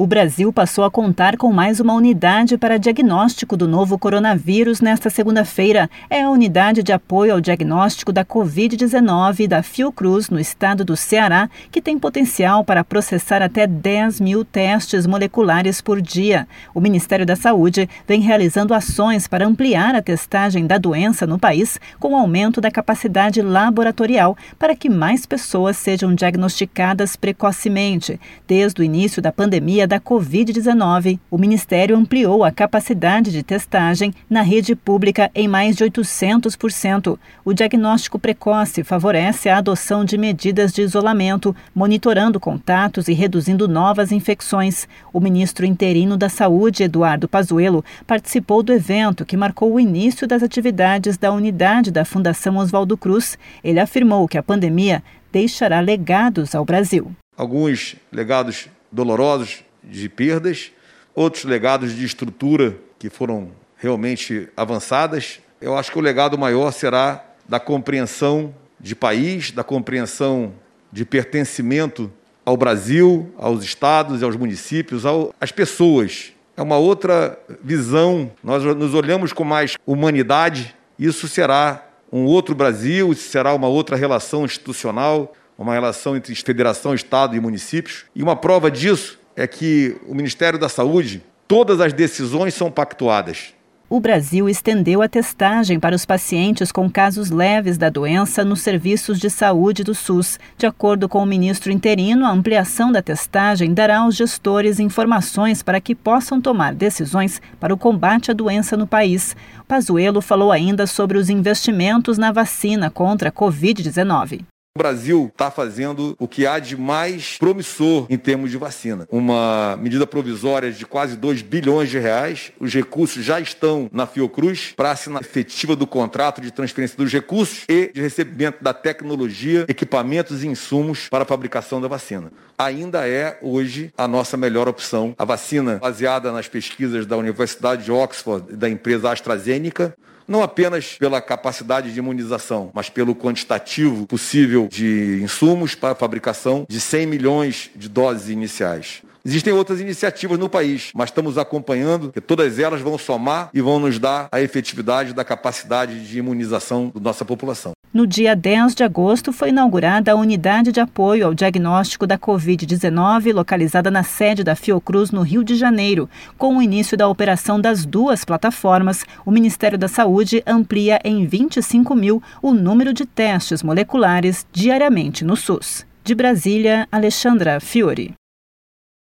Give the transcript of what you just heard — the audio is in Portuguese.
O Brasil passou a contar com mais uma unidade para diagnóstico do novo coronavírus nesta segunda-feira. É a unidade de apoio ao diagnóstico da Covid-19 da Fiocruz, no estado do Ceará, que tem potencial para processar até 10 mil testes moleculares por dia. O Ministério da Saúde vem realizando ações para ampliar a testagem da doença no país, com o aumento da capacidade laboratorial para que mais pessoas sejam diagnosticadas precocemente. Desde o início da pandemia, da Covid-19, o Ministério ampliou a capacidade de testagem na rede pública em mais de 800%. O diagnóstico precoce favorece a adoção de medidas de isolamento, monitorando contatos e reduzindo novas infecções. O ministro interino da Saúde, Eduardo Pazuello, participou do evento que marcou o início das atividades da unidade da Fundação Oswaldo Cruz. Ele afirmou que a pandemia deixará legados ao Brasil. Alguns legados dolorosos de perdas, outros legados de estrutura que foram realmente avançadas. Eu acho que o legado maior será da compreensão de país, da compreensão de pertencimento ao Brasil, aos estados e aos municípios, às pessoas. É uma outra visão, nós nos olhamos com mais humanidade, isso será um outro Brasil, isso será uma outra relação institucional, uma relação entre federação, estado e municípios. E uma prova disso é que o Ministério da Saúde, todas as decisões são pactuadas. O Brasil estendeu a testagem para os pacientes com casos leves da doença nos serviços de saúde do SUS. De acordo com o ministro interino, a ampliação da testagem dará aos gestores informações para que possam tomar decisões para o combate à doença no país. Pazuello falou ainda sobre os investimentos na vacina contra a Covid-19. O Brasil está fazendo o que há de mais promissor em termos de vacina. Uma medida provisória de quase 2 bilhões de reais. Os recursos já estão na Fiocruz para assinar efetiva do contrato de transferência dos recursos e de recebimento da tecnologia, equipamentos e insumos para a fabricação da vacina. Ainda é hoje a nossa melhor opção. A vacina baseada nas pesquisas da Universidade de Oxford e da empresa AstraZeneca não apenas pela capacidade de imunização, mas pelo quantitativo possível de insumos para a fabricação de 100 milhões de doses iniciais. Existem outras iniciativas no país, mas estamos acompanhando que todas elas vão somar e vão nos dar a efetividade da capacidade de imunização da nossa população. No dia 10 de agosto, foi inaugurada a unidade de apoio ao diagnóstico da Covid-19, localizada na sede da Fiocruz, no Rio de Janeiro. Com o início da operação das duas plataformas, o Ministério da Saúde amplia em 25 mil o número de testes moleculares diariamente no SUS. De Brasília, Alexandra Fiore.